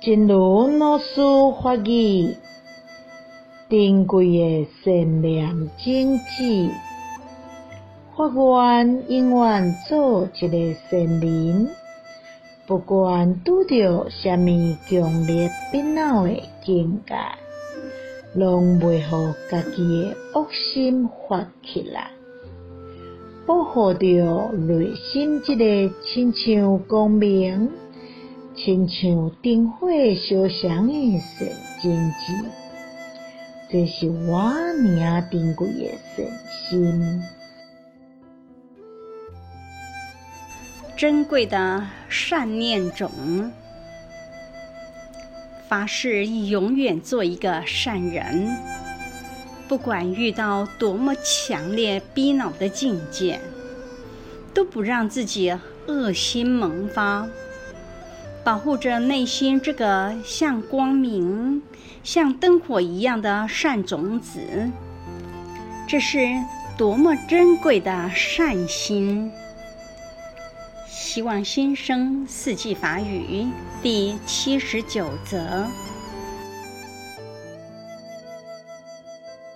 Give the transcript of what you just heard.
真如老师法语，珍贵的善念种子，发愿永远做一个善人，不管拄着啥物强烈烦恼的境界，拢袂互家己的恶心发起来，保护着内心这个亲像光明。亲像灯火烧祥的善种子，这是我尔珍贵的善心。珍贵的善念种，发誓永远做一个善人，不管遇到多么强烈逼恼的境界，都不让自己恶心萌发。保护着内心这个像光明、像灯火一样的善种子，这是多么珍贵的善心！希望新生四季法语第七十九则。